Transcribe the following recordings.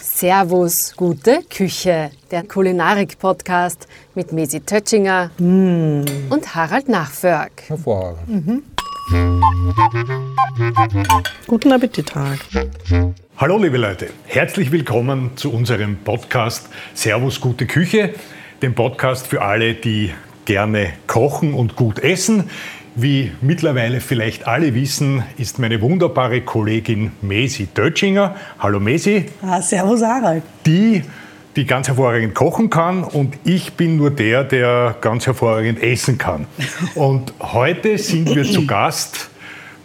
Servus, gute Küche, der Kulinarik-Podcast mit Mesi Tötschinger mm. und Harald Nachförg. Hervorragend. Mhm. Guten Appetit, Harald. Hallo, liebe Leute. Herzlich willkommen zu unserem Podcast Servus, gute Küche, dem Podcast für alle, die gerne kochen und gut essen. Wie mittlerweile vielleicht alle wissen, ist meine wunderbare Kollegin Mesi Dötschinger. Hallo Mesi. Ah, servus Harald. Die, die ganz hervorragend kochen kann und ich bin nur der, der ganz hervorragend essen kann. Und heute sind wir zu Gast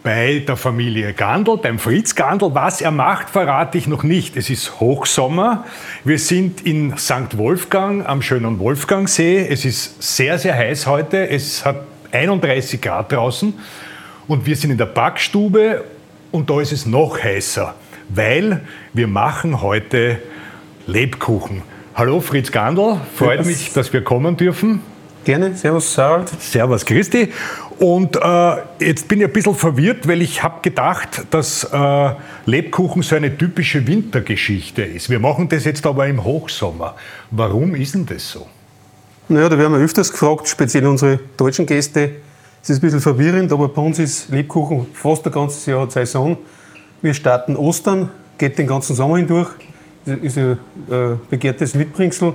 bei der Familie Gandl, beim Fritz Gandl. Was er macht, verrate ich noch nicht. Es ist Hochsommer. Wir sind in St. Wolfgang am schönen Wolfgangsee. Es ist sehr, sehr heiß heute. Es hat 31 Grad draußen und wir sind in der Backstube und da ist es noch heißer, weil wir machen heute Lebkuchen. Hallo Fritz Gandl, freut Servus. mich, dass wir kommen dürfen. Gerne, Servus Sarald. Servus Christi. Und äh, jetzt bin ich ein bisschen verwirrt, weil ich habe gedacht, dass äh, Lebkuchen so eine typische Wintergeschichte ist. Wir machen das jetzt aber im Hochsommer. Warum ist denn das so? Naja, da werden wir öfters gefragt, speziell unsere deutschen Gäste. Es ist ein bisschen verwirrend, aber bei uns ist Lebkuchen fast ein ganzes Jahr Saison. Wir starten Ostern, geht den ganzen Sommer hindurch. Ist ein äh, begehrtes Mitbringsel.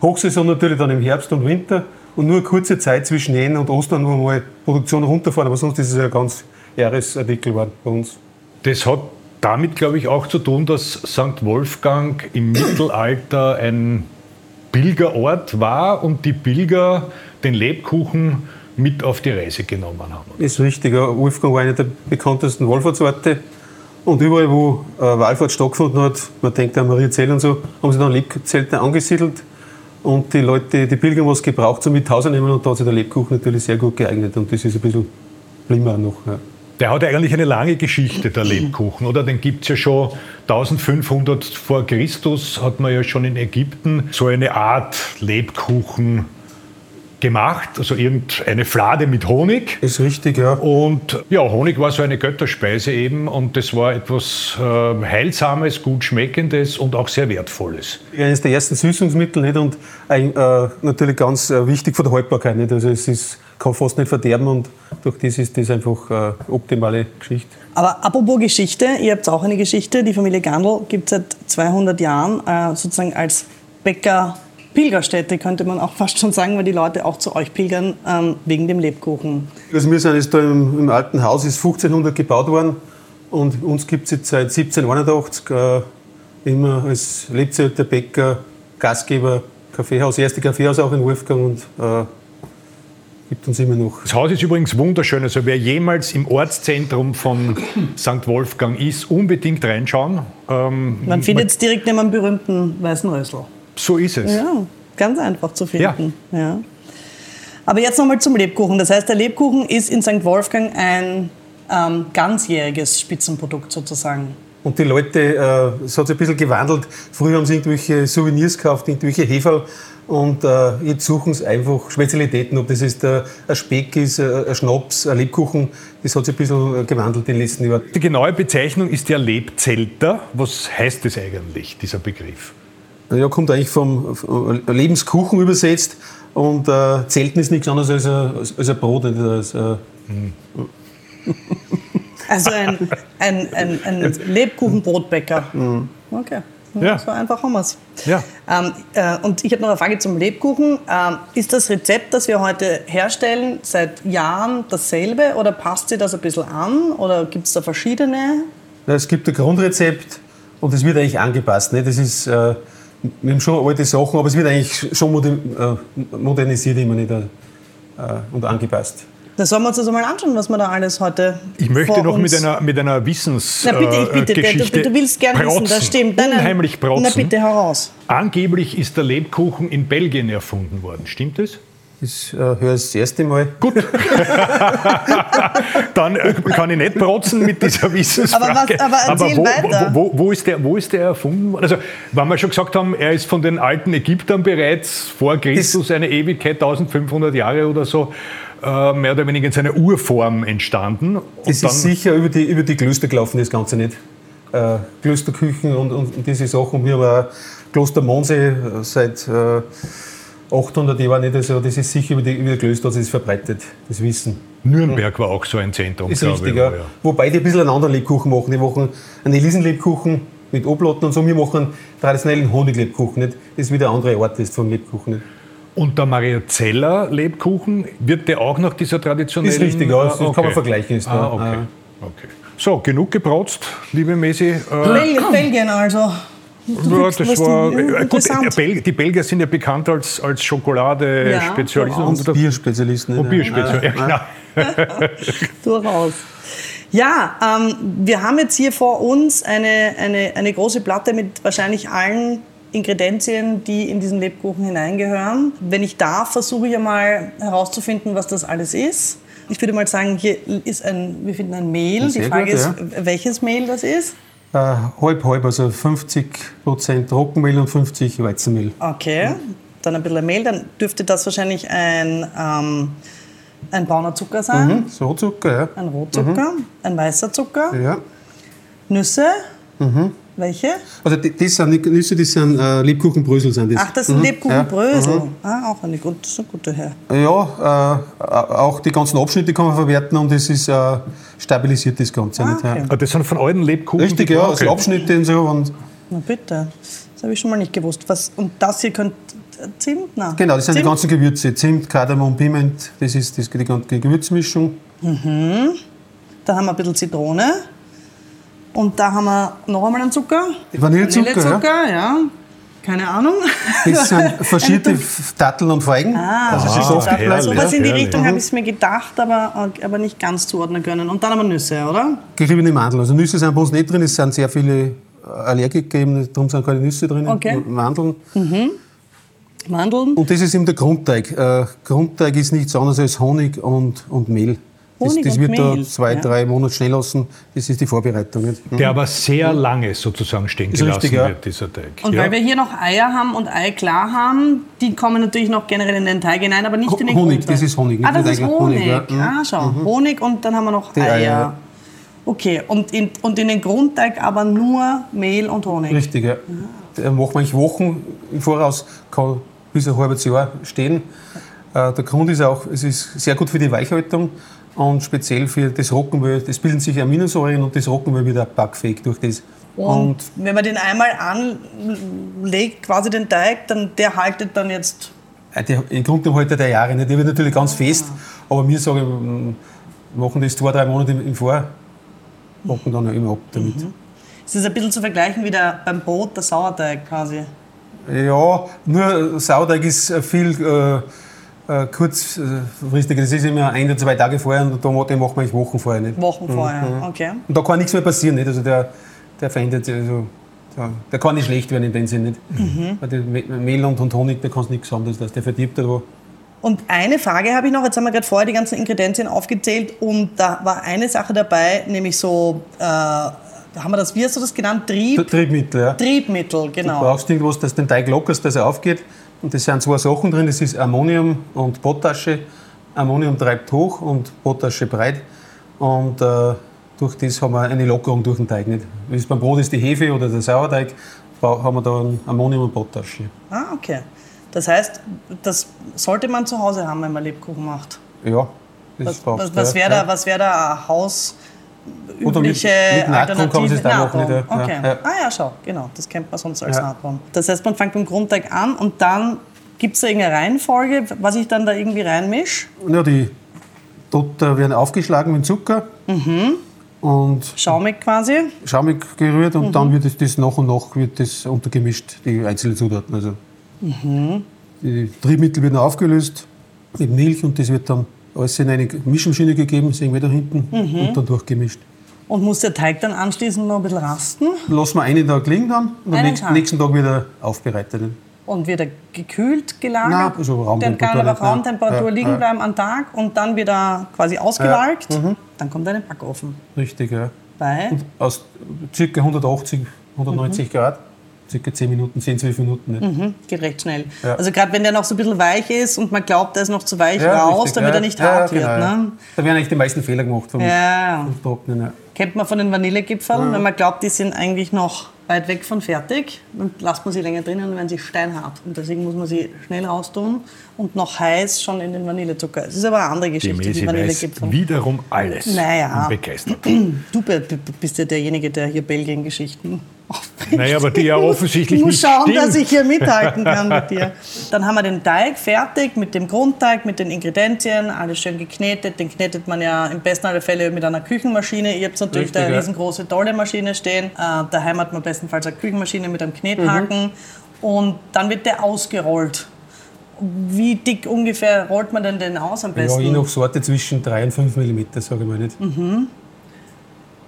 Hochsaison natürlich dann im Herbst und Winter und nur eine kurze Zeit zwischen Jänner und Ostern, wo wir mal Produktion runterfahren. Aber sonst ist es ein ganz Jahresartikel bei uns. Das hat damit, glaube ich, auch zu tun, dass St. Wolfgang im Mittelalter ein Pilgerort war und die Pilger den Lebkuchen mit auf die Reise genommen haben. Ist richtig. Wolfgang war einer der bekanntesten Wallfahrtsorte. Und überall, wo äh, Wallfahrt stattgefunden hat, man denkt an Mariazell und so, haben sie dann Lebzelte angesiedelt. Und die Leute, die Pilger haben was gebraucht, so mit Hause nehmen und da hat sich der Lebkuchen natürlich sehr gut geeignet. Und das ist ein bisschen blimmer noch. Ja. Der hat eigentlich eine lange Geschichte, der Lebkuchen, oder? Den gibt es ja schon 1500 vor Christus, hat man ja schon in Ägypten so eine Art Lebkuchen gemacht, also irgendeine Flade mit Honig. Ist richtig, ja. Und ja, Honig war so eine Götterspeise eben und das war etwas äh, Heilsames, gut Schmeckendes und auch sehr Wertvolles. Eines der ersten Süßungsmittel nicht? und äh, natürlich ganz äh, wichtig für die Haltbarkeit. Nicht? Also es ist kann fast nicht verderben und durch das ist das einfach eine optimale Geschichte. Aber apropos Geschichte, ihr habt auch eine Geschichte. Die Familie Gandl gibt es seit 200 Jahren äh, sozusagen als Bäcker. Pilgerstätte könnte man auch fast schon sagen, weil die Leute auch zu euch pilgern ähm, wegen dem Lebkuchen. Also wir sind jetzt da im, im, alten Haus, ist 1500 gebaut worden und uns gibt es jetzt seit 1781 äh, immer als Lebzelt der Bäcker, Gastgeber, Kaffeehaus, erste Kaffeehaus auch in Wolfgang und äh, gibt uns immer noch. Das Haus ist übrigens wunderschön. Also wer jemals im Ortszentrum von St. Wolfgang ist, unbedingt reinschauen. Ähm, man findet es direkt neben dem berühmten Weißen Rössl. So ist es. Ja, ganz einfach zu finden. Ja. ja. Aber jetzt nochmal zum Lebkuchen. Das heißt, der Lebkuchen ist in St. Wolfgang ein ähm, ganzjähriges Spitzenprodukt sozusagen. Und die Leute, äh, es hat sich ein bisschen gewandelt. Früher haben sie irgendwelche Souvenirs gekauft, irgendwelche Heferl. Und äh, jetzt suchen sie einfach Spezialitäten, ob das jetzt äh, ein Speck ist, äh, ein Schnaps, ein Lebkuchen. Das hat sich ein bisschen gewandelt in den letzten Jahren. Die genaue Bezeichnung ist ja Lebzelter. Was heißt das eigentlich, dieser Begriff? Ja, kommt eigentlich vom Lebenskuchen übersetzt. Und äh, Zelten ist nichts anderes als ein, als ein Brot. Als, äh, hm. Also ein, ein, ein, ein Lebkuchenbrotbäcker. Mhm. Okay. Ja. So einfach haben wir es. Ja. Ähm, äh, und ich habe noch eine Frage zum Lebkuchen. Ähm, ist das Rezept, das wir heute herstellen, seit Jahren dasselbe oder passt sich das ein bisschen an oder gibt es da verschiedene? Ja, es gibt ein Grundrezept und es wird eigentlich angepasst. Ne? Das ist, äh, wir haben schon alte Sachen, aber es wird eigentlich schon äh, modernisiert immer nicht, äh, und angepasst. Das sollen wir uns das mal anschauen, was wir da alles heute Ich möchte noch mit einer, mit einer Wissensgeschichte Na bitte, ich bitte, Geschichte du, du, willst gerne wissen, das stimmt. Nein, Unheimlich protzen. Na bitte, heraus. Angeblich ist der Lebkuchen in Belgien erfunden worden. Stimmt das? Ich äh, höre es das erste Mal. Gut. Dann äh, kann ich nicht protzen mit dieser Wissensfrage. Aber, was, aber aber wo, weiter. Wo, wo, wo, ist der, wo ist der erfunden worden? Also, wenn wir schon gesagt haben, er ist von den alten Ägyptern bereits vor Christus eine Ewigkeit, 1500 Jahre oder so. äh, mehr oder weniger in seiner Urform entstanden. Und das ist sicher über die, über die Klöster gelaufen, das Ganze nicht. Äh, Klösterküchen und, und, diese Sachen. Wir haben auch Kloster Monsee seit äh, 800 Jahren nicht. Also das ist sicher über die, über die Klöster das ist verbreitet, das Wissen. Nürnberg war auch so ein Zentrum, ist richtig, ich, ja. ja. Wobei die ein bisschen einen anderen Lebkuchen machen. Die machen einen Elisenlebkuchen mit Oblaten und so. Wir machen einen traditionellen Honiglebkuchen. Nicht? Das ist wieder eine andere Art ist von Lebkuchen. Nicht? Und der Mariazeller Lebkuchen, wird der auch nach dieser traditionellen... Ist richtig, ja. Das okay. kann man vergleichen. Ist ah, okay. Ah. okay. So, genug geprotzt, liebe Messi. Äh, Belgien also. Ja, das war, äh, gut, die Belgier sind ja bekannt als, als Schokolade-Spezialisten. Ja, und Bierspezialisten. Und Bierspezialisten, ja, genau. Durchaus. Ja, ähm, wir haben jetzt hier vor uns eine, eine, eine große Platte mit wahrscheinlich allen Ingredienzien, die in diesen Lebkuchen hineingehören. Wenn ich darf, versuche ich einmal herauszufinden, was das alles ist. Ich würde mal sagen, hier ist ein, wir finden ein Mehl. Die Frage gut, ist, ja. welches Mehl das ist. Äh, halb, halb, also 50 Prozent Trockenmehl und 50 Weizenmehl. Okay, dann ein bisschen Mehl. Dann dürfte das wahrscheinlich ein, ähm, ein brauner Zucker sein. Mhm, so Zucker, ja. Ein Rotzucker, mhm. ein weißer Zucker. Ja. Nüsse. Mhm. Welche? Also das sind nicht Nüsse, das sind äh, Lebkuchenbrösel. Sind das. Ach, das sind mhm. Lebkuchenbrösel. Ja. Mhm. Ah, auch eine gute, so gute her. Ja, äh, auch die ganzen Abschnitte kann man verwerten und es ist äh, stabilisiert das Ganze. Ah, okay. ja. Das sind von alten Lebkuchen? Richtig, ja, also Abschnitte und so. Und Na bitte, das habe ich schon mal nicht gewusst. Was, und das hier könnte Zimt? Nein. Genau, das sind Zimt? die ganzen Gewürze. Zimt, Kardamom, Piment, das ist das, die ganze Gewürzmischung. Mhm. Da haben wir ein bisschen Zitrone. Und da haben wir noch einmal einen Zucker. Vanillezucker, Vanillezucker ja. ja. Keine Ahnung. Das sind verschiedene Datteln und Feigen. Ah, also ah, so was in die Richtung habe ich es mir gedacht, aber, aber nicht ganz zuordnen können. Und dann haben wir Nüsse, oder? Geriebene Mandeln. Also Nüsse sind bei uns nicht drin, es sind sehr viele Allergiker gegeben, darum sind keine Nüsse drin. Okay. Mandeln. Mhm. Mandeln. Und das ist eben der Grundteig. Äh, Grundteig ist nichts anderes als Honig und, und Mehl. Das, das wird Mehl. da zwei, ja. drei Monate schnell lassen. Das ist die Vorbereitung. Mhm. Der aber sehr lange sozusagen stehen ist gelassen richtig, wird, dieser Teig. Und ja. weil wir hier noch Eier haben und Ei klar haben, die kommen natürlich noch generell in den Teig hinein, aber nicht in den Honig, Grundteig. das ist Honig. Ah, das ist Honig. Honig ja. Ah, schau. Mhm. Honig und dann haben wir noch die Eier. Eier. Okay, und in, und in den Grundteig aber nur Mehl und Honig. Richtig, ja. ja. macht man Wochen im Voraus, kann bis ein halbes Jahr stehen. Äh, der Grund ist auch, es ist sehr gut für die Weichhaltung und speziell für das Roggenmehl, das bilden sich Aminosäuren und das Roggenmehl wird auch backfähig durch das. Und, und, wenn man den einmal anlegt, quasi den Teig, dann der haltet dann jetzt. Äh, der, Im Grunde haltet der Jahre nicht. Der wird natürlich ganz fest, aber wir sagen, machen das zwei, drei Monate im Vor, machen dann immer ab damit. Mhm. Es ist ein bisschen zu vergleichen wie der, beim Brot, der Sauerteig quasi. Ja, nur Sauerteig ist viel. Äh, äh, kurzfristig. Das ist immer ein oder zwei Tage vorher und da den macht man Wochen vorher nicht. Wochen mhm. vorher, mhm. okay. Und da kann nichts mehr passieren. Nicht? Also der, der verändert sich. Also, der, der kann nicht schlecht werden in dem Sinne. Nicht? Mhm. Weil Mehl und, Honig, da kannst du nichts haben, das, der verdirbt da. Und eine Frage habe ich noch, jetzt haben wir gerade vorher die ganzen Ingredienzien aufgezählt und da war eine Sache dabei, nämlich so, äh, haben wir das, wie hast du das genannt? Trieb? Triebmittel, ja. Triebmittel, genau. Du brauchst irgendwas, das den Teig lockerst, dass er aufgeht. Und das sind zwei Sachen drin, das ist Ammonium und Potasche. Ammonium treibt hoch und Potasche breit. Und äh, durch das haben wir eine Lockerung durch den Teig. Nicht? Wie es beim Brot ist die Hefe oder der Sauerteig, haben wir da Ammonium und Potasche. Ah, okay. Das heißt, das sollte man zu Hause haben, wenn man Lebkuchen macht? Ja. Das was, was, was wäre da, wär da ein Haus übliche mit, mit Natron kann man es da machen. Nicht, okay. Ja. Ah ja, schau, genau, das kennt man sonst als ja. Natron. Das heißt, man fängt beim Grundteig an und dann gibt es da irgendeine Reihenfolge, was ich dann da irgendwie reinmische? Ja, die dort werden aufgeschlagen mit Zucker. Mhm. Und schaumig quasi? Schaumig gerührt und mhm. dann wird das, das nach und nach wird das untergemischt, die einzelnen Zutaten. Also mhm. Die Triebmittel werden aufgelöst mit Milch und das wird dann alles in eine Mischmaschine gegeben, sehen wir da hinten, mhm. und dann durchgemischt. Und muss der Teig dann anschließend noch ein bisschen rasten? Lassen wir einen Tag liegen dann und am nächsten, nächsten, Tag wieder aufbereitet. Und wird er gekühlt gelagert? Nein, also Raumtemperatur. Dann kann er Raumtemperatur ja, liegen bleiben am Tag und dann wieder quasi ausgewalkt. Ja, mhm. Dann kommt in den Backofen. Richtig, ja. Bei? Und aus ca. 180, 190 mhm. Grad. Circa 10 Minuten, 10, 12 Minuten. Ne? Mhm, geht recht schnell. Ja. Also gerade wenn der noch so ein bisschen weich ist und man glaubt, der ist noch zu weich ja, raus, damit er nicht hart genau, wird. Ne? Da werden eigentlich die meisten Fehler gemacht vom, vom Trocknen. Kennt man von den Vanillegipfeln, wenn man glaubt, die sind eigentlich noch weit weg von fertig. Dann lasst man sie länger drinnen und werden sie steinhart. Und deswegen muss man sie schnell raustun und noch heiß schon in den Vanillezucker. Es ist aber eine andere Geschichte, die, die Vanillegipfel. wiederum alles. Naja. Begeistert. Du bist ja derjenige, der hier Belgien-Geschichten naja, aber die ja offensichtlich nicht Ich muss schauen, stimmt. dass ich hier mithalten kann mit dir. Dann haben wir den Teig fertig mit dem Grundteig, mit den Ingredienzien, alles schön geknetet. Den knetet man ja im besten aller Fälle mit einer Küchenmaschine. Ihr habt natürlich Richtig, eine riesengroße, tolle Maschine stehen. Äh, daheim hat man bestenfalls eine Küchenmaschine mit einem Knethaken. Mhm. Und dann wird der ausgerollt. Wie dick ungefähr rollt man denn den aus am besten? Ja, je nach Sorte zwischen 3 und 5 mm, sage ich mal nicht. Mhm.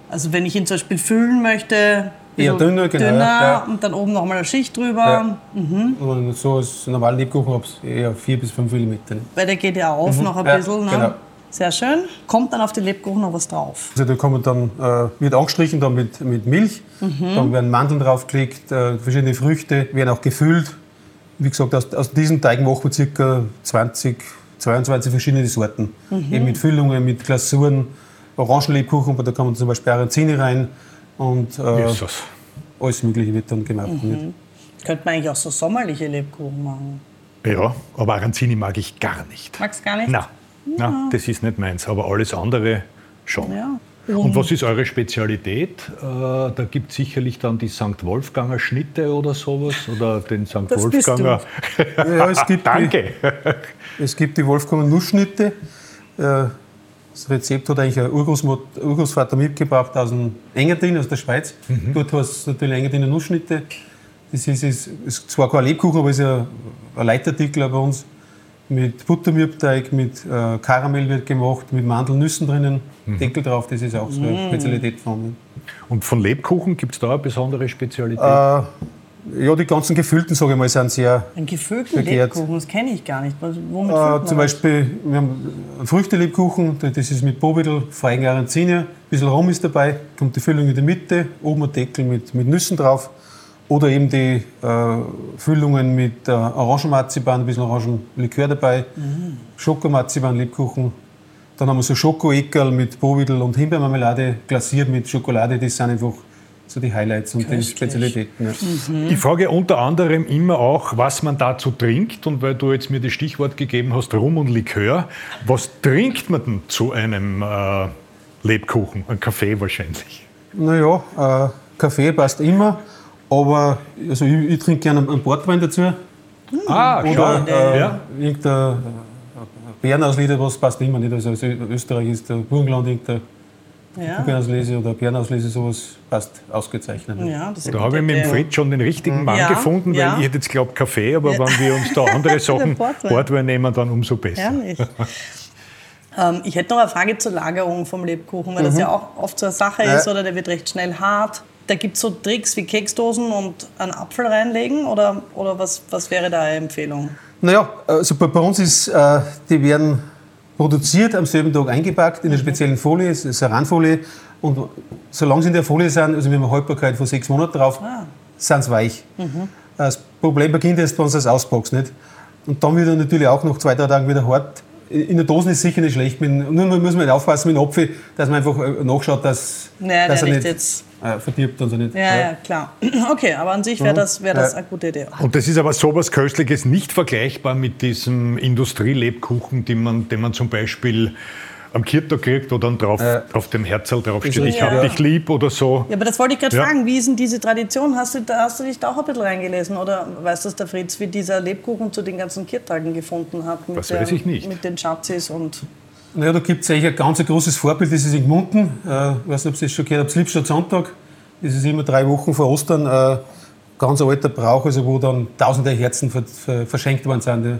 Also wenn ich ihn zum Beispiel füllen möchte, Eher dünner, genau. Dünner ja. und dann oben nochmal eine Schicht drüber. Ja. Mhm. Und so als normalen Lebkuchen habe ich eher 4 bis 5 mm. Weil der geht ja auf mhm. noch ein ja, bisschen. Ne? Genau. Sehr schön. Kommt dann auf den Lebkuchen noch was drauf? Also da kommen dann, äh, wird angestrichen dann mit, mit Milch, mhm. dann werden Mandeln draufgelegt, äh, verschiedene Früchte, werden auch gefüllt. Wie gesagt, aus, aus diesem Teig machen wir ca. 20, 22 verschiedene Sorten. Mhm. Eben mit Füllungen, mit Glasuren, Orangenlebkuchen, da kann man zum Beispiel Arranzini rein, und äh, alles Mögliche wird dann gemacht. Mhm. Könnte man eigentlich auch so sommerliche Lebkuchen machen? Ja, aber Aranzini mag ich gar nicht. Magst du gar nicht? Nein. Ja. Nein, das ist nicht meins, aber alles andere schon. Ja. Und was ist eure Spezialität? Äh, da gibt es sicherlich dann die St. Wolfganger Schnitte oder sowas oder den St. Das Wolfganger. ja, es gibt Danke. Die, es gibt die Wolfganger Nussschnitte. Äh, das Rezept hat eigentlich ein Urgroßvater mitgebracht aus dem Engadin, aus der Schweiz. Mhm. Dort hast du natürlich Engadiner Nussschnitte. Das ist, ist, ist zwar kein Lebkuchen, aber es ist ein, ein Leitartikel bei uns. Mit Buttermürbteig, mit äh, Karamell wird gemacht, mit Mandelnüssen drinnen, mhm. Deckel drauf, das ist auch so eine mhm. Spezialität von mir. Und von Lebkuchen gibt es da eine besondere Spezialität? Äh, ja, die ganzen gefüllten, sage ich mal, sind sehr Ein gefüllten Lebkuchen, das kenne ich gar nicht. Womit äh, zum Beispiel, wir haben einen Früchtelebkuchen, das ist mit Bobidel, Feigen Aranzine, ein bisschen Rum ist dabei, kommt die Füllung in die Mitte, oben ein Deckel mit, mit Nüssen drauf. Oder eben die äh, Füllungen mit äh, Orangenmarzipan, ein bisschen Orangenlikör dabei, mhm. Schokomarzipan-Lebkuchen. Dann haben wir so Schokoekerl mit Bobidel und Himbeermarmelade glasiert mit Schokolade, das sind einfach so die Highlights und Köstlich. die Spezialitäten. Ja. Mhm. Ich frage unter anderem immer auch, was man dazu trinkt. Und weil du jetzt mir das Stichwort gegeben hast, Rum und Likör, was trinkt man denn zu einem äh, Lebkuchen? Ein Kaffee wahrscheinlich. Naja, äh, Kaffee passt immer, aber also ich, ich trinke gerne einen Portwein dazu. Mhm. Ah, Oder äh, ja. irgendein Bärenausleder, was passt immer nicht. Also, also Österreich ist der Burgenland irgendein ja. Kugelauslese oder Bärenauslese, sowas passt ausgezeichnet. Ja, da habe ich mit dem Fred schon den richtigen Mann ja, gefunden, weil ja. ich hätte jetzt glaubt Kaffee, aber wenn wir uns da andere Sachen Portwein nehmen, dann umso besser. Ähm, ich hätte noch eine Frage zur Lagerung vom Lebkuchen, weil mhm. das ja auch oft so eine Sache ist, oder der wird recht schnell hart. Da gibt es so Tricks wie Keksdosen und einen Apfel reinlegen oder, oder was, was wäre da eine Empfehlung? Naja, also bei, bei uns ist, äh, die werden produziert, am selben Tag eingepackt in einer speziellen Folie, es ist Saranfolie. Und solange sie in der Folie sind, also wir haben eine Haltbarkeit von sechs Monaten drauf, ah. sind sie weich. Mhm. Das Problem beginnt erst, wenn sie es auspackst. Nicht? Und dann wird er natürlich auch nach zwei, drei Tagen wieder hart. In der Dose ist sicher nicht schlecht. Nur muss man aufpassen mit dem Apfel, dass man einfach äh, nachschaut, dass, naja, dass er nicht jetzt äh, verdirbt und so nicht. Ja, ja, klar. Okay, aber an sich wäre das, wär das eine gute Idee. Und das ist aber sowas Köstliches nicht vergleichbar mit diesem Industrielebkuchen, den man, den man zum Beispiel am Kirtag kriegt oder drauf, äh, auf dem Herzl draufsteht, ich hab ja. dich lieb oder so. Ja, aber das wollte ich gerade ja. fragen. Wie ist denn diese Tradition? Hast du, hast du dich da auch ein bisschen reingelesen? Oder weißt du, der Fritz, wie dieser Lebkuchen zu den ganzen Kirtagen gefunden hat? Mit das der, weiß ich nicht. Mit den Schatzis und... Naja, da gibt es eigentlich ein ganz großes Vorbild, das ist in Gmunden. Äh, ich weiß nicht, ob Sie das schon gehört habt, Liebstadt Sonntag. Das ist immer drei Wochen vor Ostern. Äh, ganz alter Brauch, also wo dann tausende Herzen verschenkt worden sind. Mhm.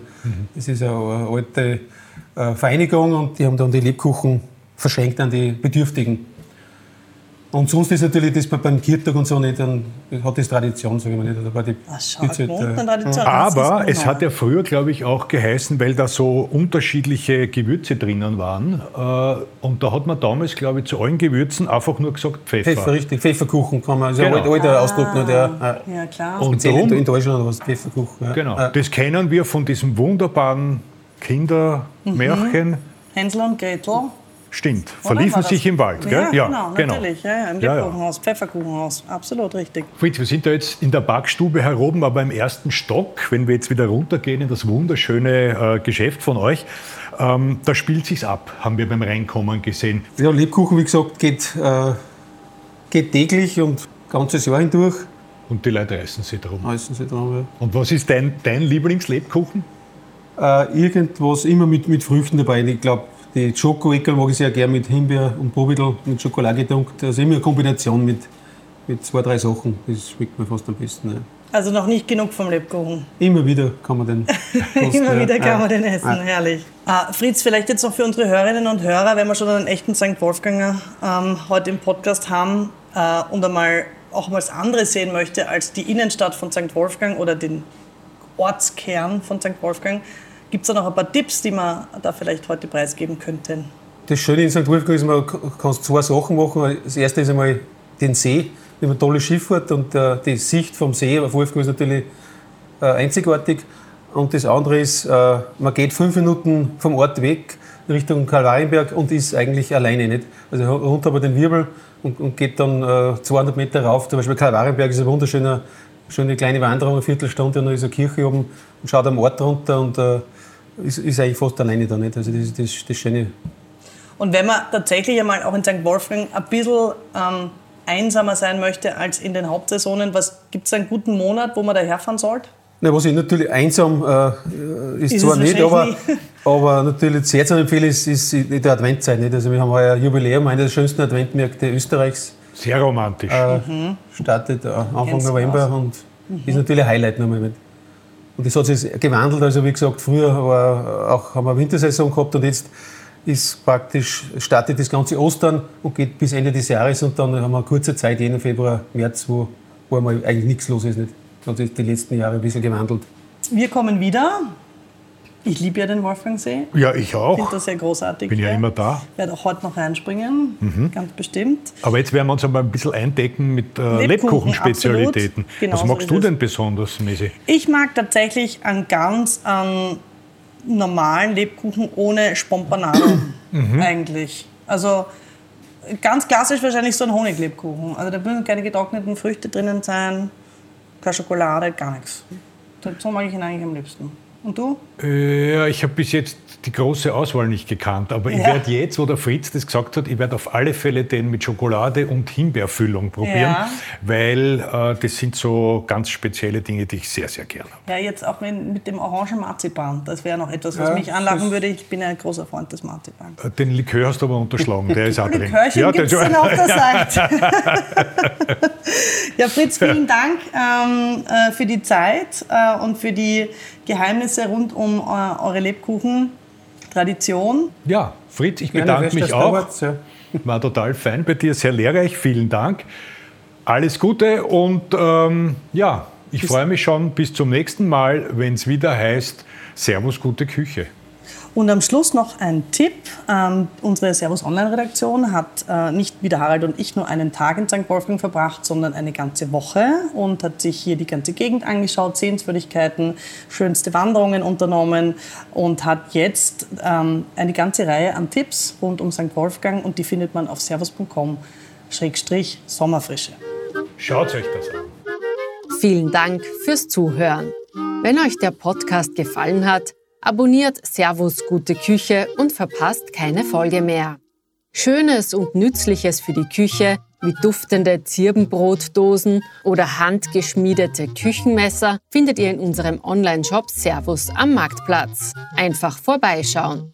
Das ist eine alte äh, Vereinigung und die haben dann die Lebkuchen verschenkt an die Bedürftigen. Und sonst ist natürlich das beim Kirtag und so nicht, dann hat das Tradition, sagen wir nicht. Aber, die Ach, schau, halt, äh, aber es hat ja früher, glaube ich, auch geheißen, weil da so unterschiedliche Gewürze drinnen waren. Äh, und da hat man damals, glaube ich, zu allen Gewürzen einfach nur gesagt Pfeffer. Pfeffer, richtig. Pfefferkuchen kann man. Also genau. ein alter ah, Ausdruck noch, der ja, klar. Und darum, in Deutschland was, Pfefferkuchen. Ja. Genau. Das kennen wir von diesem wunderbaren Kindermärchen. Mhm. Hänsel und Gretel. Stimmt, verliefen sich im Wald. Gell? Ja, genau, genau, natürlich. Ja, ja, Im Lebkuchenhaus, ja, Pfefferkuchenhaus, absolut richtig. Fritz, wir sind da jetzt in der Backstube heroben, aber im ersten Stock, wenn wir jetzt wieder runtergehen in das wunderschöne äh, Geschäft von euch, ähm, da spielt sich's ab, haben wir beim Reinkommen gesehen. Ja, Lebkuchen, wie gesagt, geht, äh, geht täglich und ganzes Jahr hindurch. Und die Leute reißen sich drum. Reißen sich drum, ja. Und was ist dein, dein Lieblingslebkuchen? Äh, irgendwas immer mit, mit Früchten dabei. Ich glaube, die Schoko-Eckel mag ich sehr gerne mit Himbeer und Bovidel mit Schokolade gedunkt. Also immer eine Kombination mit, mit zwei, drei Sachen. Das schmeckt mir fast am besten. Ja. Also noch nicht genug vom Lebkuchen. Immer wieder kann man den kosten, Immer wieder kann man den essen, ja. herrlich. Ah, Fritz, vielleicht jetzt noch für unsere Hörerinnen und Hörer, wenn wir schon einen echten St. Wolfganger ähm, heute im Podcast haben äh, und einmal auch mal das andere sehen möchte als die Innenstadt von St. Wolfgang oder den Ortskern von St. Wolfgang, Gibt es da noch ein paar Tipps, die man da vielleicht heute preisgeben könnten? Das Schöne in St. Wolfgang ist, man kann zwei Sachen machen. Das erste ist einmal den See. Haben eine tolle Schifffahrt und äh, die Sicht vom See auf Wolfgang ist natürlich äh, einzigartig. Und das andere ist, äh, man geht fünf Minuten vom Ort weg Richtung Kalvarienberg und ist eigentlich alleine nicht. Also runter über den Wirbel und, und geht dann 200 Meter rauf. Zum Beispiel Kalvarienberg ist ein wunderschöner schöne kleine Wanderung, eine Viertelstunde, und dann ist eine Kirche oben und schaut am Ort runter und ist, ist eigentlich fast alleine da nicht. Also das ist das, das Schöne. Und wenn man tatsächlich einmal auch in St. Wolfgang ein bisschen ähm, einsamer sein möchte als in den Hauptsaisonen, was gibt es einen guten Monat, wo man da herfahren sollte? Na, was ich natürlich einsam äh, ist, ist zwar nicht, aber, aber natürlich sehr zu empfehlen ist, ist in der Adventzeit. Nicht? Also wir haben heuer Jubiläum, einer der schönsten Adventmärkte Österreichs. Sehr romantisch. Äh, mhm. Startet Anfang Ganz November aus. und mhm. ist natürlich ein Highlight nochmal. Mit. Und das hat sich gewandelt. Also wie gesagt, früher war auch, haben wir Wintersaison gehabt und jetzt ist praktisch, startet das ganze Ostern und geht bis Ende des Jahres und dann haben wir eine kurze Zeit, Jänner, Februar, März, wo, wo eigentlich nichts los ist. Nicht? Das hat die letzten Jahre ein bisschen gewandelt. Wir kommen wieder. Ich liebe ja den Wolfgangsee. Ja, ich auch. Ich finde das sehr großartig. Bin ja, ja. immer da. Ich werde auch heute noch reinspringen, mhm. ganz bestimmt. Aber jetzt werden wir uns einmal ein bisschen eindecken mit äh, Lebkuchen-Spezialitäten. Genau Was magst so du denn besonders, Messi? Ich mag tatsächlich einen ganz einen normalen Lebkuchen ohne Spompanado mhm. eigentlich. Also ganz klassisch wahrscheinlich so ein Honiglebkuchen. Also da müssen keine getrockneten Früchte drinnen sein, keine Schokolade, gar nichts. So mag ich ihn eigentlich am liebsten. Und du? Äh, ja, ich habe bis jetzt die große Auswahl nicht gekannt. Aber ja. ich werde jetzt, wo der Fritz das gesagt hat, ich werde auf alle Fälle den mit Schokolade und Himbeerfüllung probieren, ja. weil äh, das sind so ganz spezielle Dinge, die ich sehr, sehr gerne habe. Ja, jetzt auch mit dem orangen Marzipan. Das wäre noch etwas, was ja, mich anlachen würde. Ich bin ein großer Freund des Marzipan. Äh, den Likör hast du aber unterschlagen, der ist auch drin. Likörchen ja, gibt es auf der Seite. ja, Fritz, vielen Dank ähm, äh, für die Zeit äh, und für die Geheimnisse rund um äh, eure Lebkuchen. Tradition. Ja, Fritz, ich bedanke mich auch. War total fein bei dir, sehr lehrreich. Vielen Dank. Alles Gute und ähm, ja, ich freue mich schon bis zum nächsten Mal, wenn es wieder heißt Servus, gute Küche. Und am Schluss noch ein Tipp. Ähm, unsere Servus Online-Redaktion hat äh, nicht wie der Harald und ich nur einen Tag in St. Wolfgang verbracht, sondern eine ganze Woche und hat sich hier die ganze Gegend angeschaut, Sehenswürdigkeiten, schönste Wanderungen unternommen und hat jetzt ähm, eine ganze Reihe an Tipps rund um St. Wolfgang und die findet man auf servus.com Sommerfrische. Schaut euch das an. Vielen Dank fürs Zuhören. Wenn euch der Podcast gefallen hat, Abonniert Servus Gute Küche und verpasst keine Folge mehr. Schönes und Nützliches für die Küche wie duftende Zirbenbrotdosen oder handgeschmiedete Küchenmesser findet ihr in unserem Online-Shop Servus am Marktplatz. Einfach vorbeischauen.